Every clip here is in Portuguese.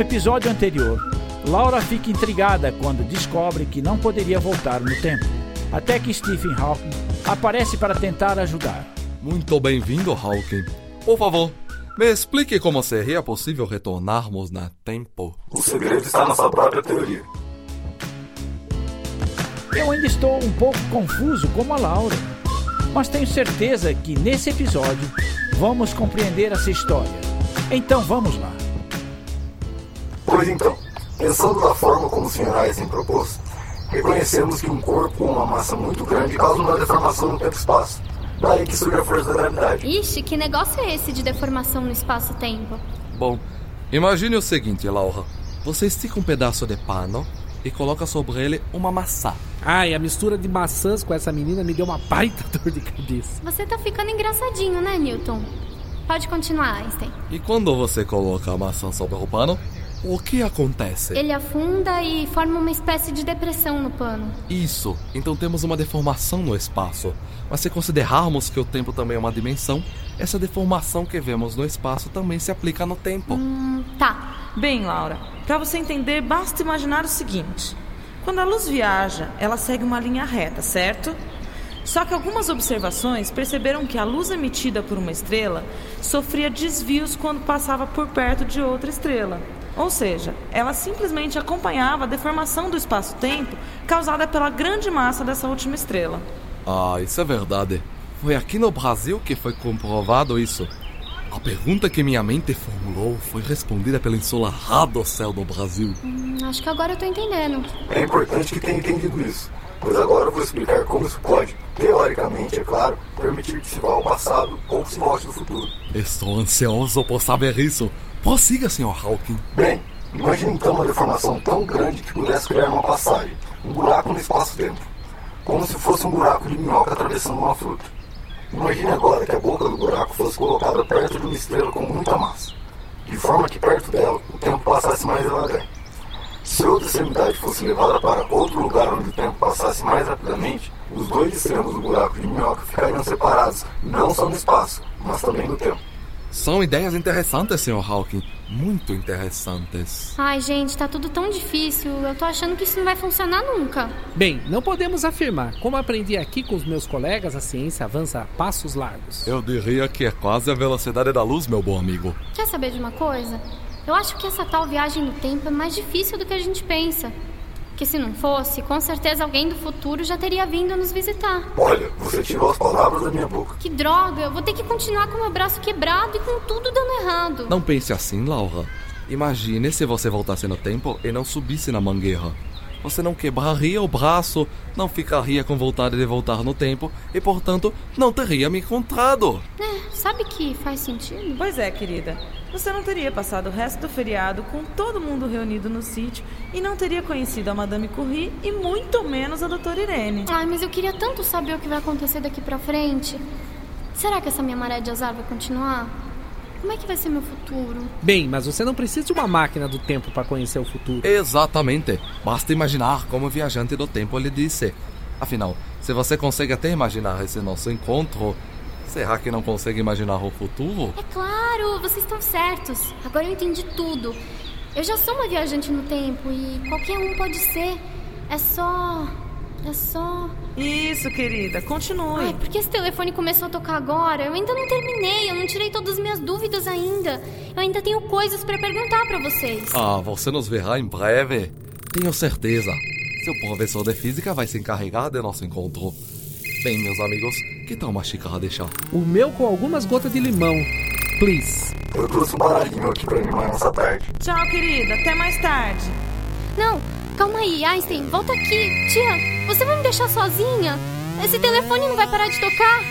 No episódio anterior, Laura fica intrigada quando descobre que não poderia voltar no tempo, até que Stephen Hawking aparece para tentar ajudar. Muito bem-vindo, Hawking. Por favor, me explique como seria possível retornarmos no tempo. O segredo está na sua própria teoria. Eu ainda estou um pouco confuso como a Laura, mas tenho certeza que nesse episódio vamos compreender essa história. Então vamos lá. Pois então, pensando da forma como o Sr. Eisen propôs, reconhecemos que um corpo com uma massa muito grande causa uma deformação no tempo-espaço. Daí que surge a força da gravidade. Ixi, que negócio é esse de deformação no espaço-tempo? Bom, imagine o seguinte, Laura. Você estica um pedaço de pano e coloca sobre ele uma maçã. Ai, a mistura de maçãs com essa menina me deu uma baita dor de cabeça. Você tá ficando engraçadinho, né, Newton? Pode continuar, Einstein. E quando você coloca a maçã sobre o pano, o que acontece? Ele afunda e forma uma espécie de depressão no pano. Isso. Então temos uma deformação no espaço. Mas se considerarmos que o tempo também é uma dimensão, essa deformação que vemos no espaço também se aplica no tempo. Hum, tá. Bem, Laura, para você entender, basta imaginar o seguinte: quando a luz viaja, ela segue uma linha reta, certo? Só que algumas observações perceberam que a luz emitida por uma estrela sofria desvios quando passava por perto de outra estrela. Ou seja, ela simplesmente acompanhava a deformação do espaço-tempo causada pela grande massa dessa última estrela. Ah, isso é verdade. Foi aqui no Brasil que foi comprovado isso. A pergunta que minha mente formulou foi respondida pelo ensolarrado céu do Brasil. Hum, acho que agora eu tô entendendo. É importante que tenha entendido isso, pois agora eu vou explicar como isso pode, teoricamente, é claro, permitir que se vá ao passado ou que se volte no futuro. Estou ansioso por saber isso. Prossiga, Sr. Hawking. Bem, imagine então uma deformação tão grande que pudesse criar uma passagem, um buraco no espaço-tempo, como se fosse um buraco de minhoca atravessando uma fruta. Imagine agora que a boca do buraco fosse colocada perto de uma estrela com muita massa, de forma que perto dela o tempo passasse mais devagar. Se outra extremidade fosse levada para outro lugar onde o tempo passasse mais rapidamente, os dois extremos do buraco de minhoca ficariam separados, não só no espaço, mas também no tempo. São ideias interessantes, Sr. Hawking. Muito interessantes. Ai, gente, tá tudo tão difícil. Eu tô achando que isso não vai funcionar nunca. Bem, não podemos afirmar. Como aprendi aqui com os meus colegas, a ciência avança a passos largos. Eu diria que é quase a velocidade da luz, meu bom amigo. Quer saber de uma coisa? Eu acho que essa tal viagem no tempo é mais difícil do que a gente pensa. Que se não fosse, com certeza alguém do futuro já teria vindo nos visitar. Olha, você tirou as palavras da minha boca. Que droga, eu vou ter que continuar com meu braço quebrado e com tudo dando errado. Não pense assim, Laura. Imagine se você voltasse no tempo e não subisse na mangueira. Você não quebraria o braço, não ficaria com vontade de voltar no tempo e, portanto, não teria me encontrado. É, sabe que faz sentido? Pois é, querida. Você não teria passado o resto do feriado com todo mundo reunido no sítio e não teria conhecido a Madame Curie e muito menos a Doutora Irene. Ai, mas eu queria tanto saber o que vai acontecer daqui pra frente. Será que essa minha maré de azar vai continuar? Como é que vai ser meu futuro? Bem, mas você não precisa de uma máquina do tempo para conhecer o futuro. Exatamente. Basta imaginar como o viajante do tempo lhe disse. Afinal, se você consegue até imaginar esse nosso encontro, será que não consegue imaginar o futuro? É claro, vocês estão certos. Agora eu entendi tudo. Eu já sou uma viajante no tempo e qualquer um pode ser. É só. É só. Isso, querida, continue. Ai, porque esse telefone começou a tocar agora? Eu ainda não terminei, eu não tirei todas as minhas dúvidas ainda. Eu ainda tenho coisas para perguntar para vocês. Ah, você nos verá em breve. Tenho certeza. Seu professor de física vai se encarregar de nosso encontro. Bem, meus amigos, que tal uma xícara de chá? O meu com algumas gotas de limão. Please. Eu trouxe um baralhinho aqui pra animar nossa tarde. Tchau, querida. Até mais tarde. Não, calma aí, Einstein, volta aqui. Tia, você vai me deixar sozinha? Esse telefone não vai parar de tocar.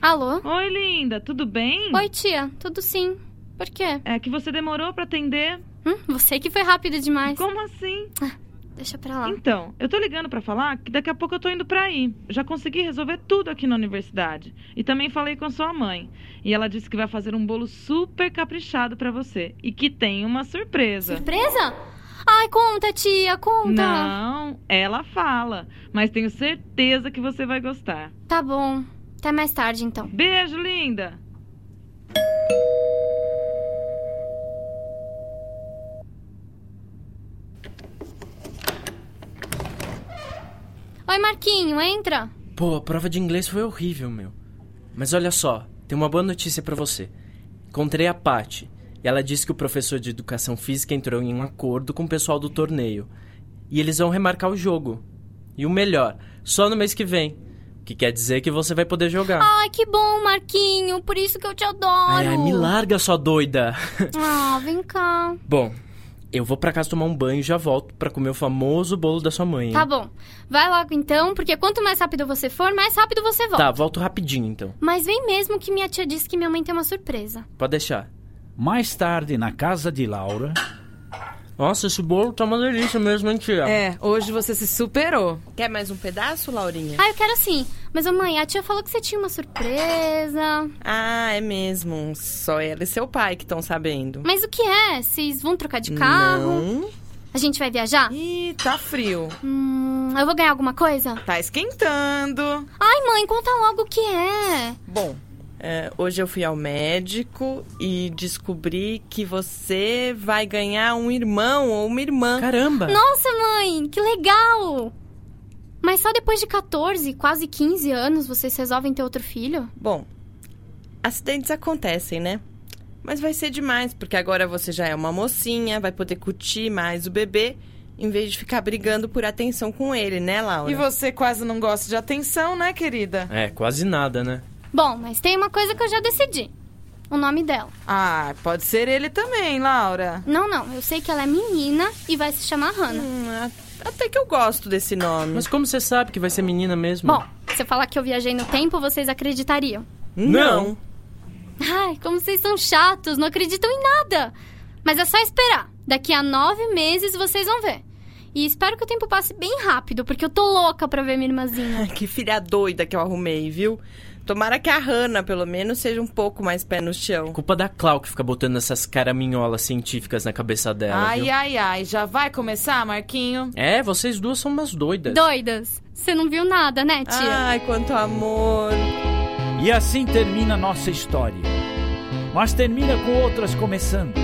Alô? Oi, linda. Tudo bem? Oi, tia, tudo sim. Por quê? É que você demorou pra atender. Hum, você que foi rápido demais. Como assim? Deixa pra lá. Então, eu tô ligando pra falar que daqui a pouco eu tô indo pra aí. Já consegui resolver tudo aqui na universidade. E também falei com sua mãe. E ela disse que vai fazer um bolo super caprichado pra você. E que tem uma surpresa. Surpresa? Ai, conta, tia, conta. Não, ela fala. Mas tenho certeza que você vai gostar. Tá bom. Até mais tarde, então. Beijo, linda! Oi, Marquinho, entra. Pô, a prova de inglês foi horrível, meu. Mas olha só, tem uma boa notícia pra você. Encontrei a Paty e ela disse que o professor de educação física entrou em um acordo com o pessoal do torneio. E eles vão remarcar o jogo. E o melhor, só no mês que vem. O que quer dizer que você vai poder jogar. Ai, que bom, Marquinho. Por isso que eu te adoro. Ai, ai, me larga, sua doida. Ah, vem cá. Bom, eu vou pra casa tomar um banho e já volto pra comer o famoso bolo da sua mãe. Tá bom. Vai logo então, porque quanto mais rápido você for, mais rápido você volta. Tá, volto rapidinho então. Mas vem mesmo que minha tia disse que minha mãe tem uma surpresa. Pode deixar. Mais tarde, na casa de Laura, Nossa, esse bolo tá uma delícia mesmo, hein, tia? É, hoje você se superou. Quer mais um pedaço, Laurinha? Ah, eu quero sim. Mas, ô mãe, a tia falou que você tinha uma surpresa. Ah, é mesmo. Só ela e seu pai que estão sabendo. Mas o que é? Vocês vão trocar de carro? Não. A gente vai viajar? Ih, tá frio. Hum, eu vou ganhar alguma coisa? Tá esquentando. Ai, mãe, conta logo o que é. Bom, é, hoje eu fui ao médico e descobri que você vai ganhar um irmão ou uma irmã. Caramba! Nossa, mãe, que legal! Mas só depois de 14, quase 15 anos, vocês resolvem ter outro filho? Bom, acidentes acontecem, né? Mas vai ser demais, porque agora você já é uma mocinha, vai poder curtir mais o bebê, em vez de ficar brigando por atenção com ele, né, Laura? E você quase não gosta de atenção, né, querida? É, quase nada, né? Bom, mas tem uma coisa que eu já decidi. O nome dela. Ah, pode ser ele também, Laura. Não, não, eu sei que ela é menina e vai se chamar Hannah. Hum, até que eu gosto desse nome. Mas como você sabe que vai ser menina mesmo? Bom, se eu falar que eu viajei no tempo, vocês acreditariam. Não. Ai, como vocês são chatos, não acreditam em nada. Mas é só esperar. Daqui a nove meses vocês vão ver. E espero que o tempo passe bem rápido, porque eu tô louca pra ver minha irmãzinha. Que filha doida que eu arrumei, viu? Tomara que a Hannah, pelo menos, seja um pouco mais pé no chão. Culpa da Clau que fica botando essas caraminholas científicas na cabeça dela, ai, viu? ai, ai. Já vai começar, Marquinho? É, vocês duas são umas doidas. Doidas. Você não viu nada, né, tia? Ai, quanto amor. E assim termina nossa história. Mas termina com outras começando.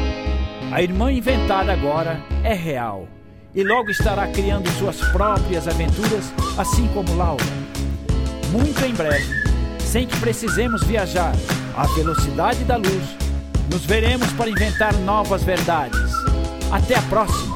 A irmã inventada agora é real. E logo estará criando suas próprias aventuras, assim como Laura. Muito em breve, sem que precisemos viajar à velocidade da luz, nos veremos para inventar novas verdades. Até a próxima!